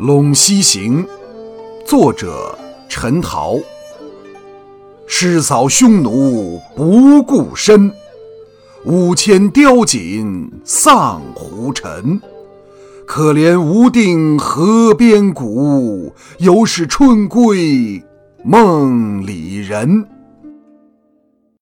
《陇西行》，作者陈桃。誓扫匈奴不顾身，五千雕锦丧胡尘。可怜无定河边骨，犹是春归梦里人。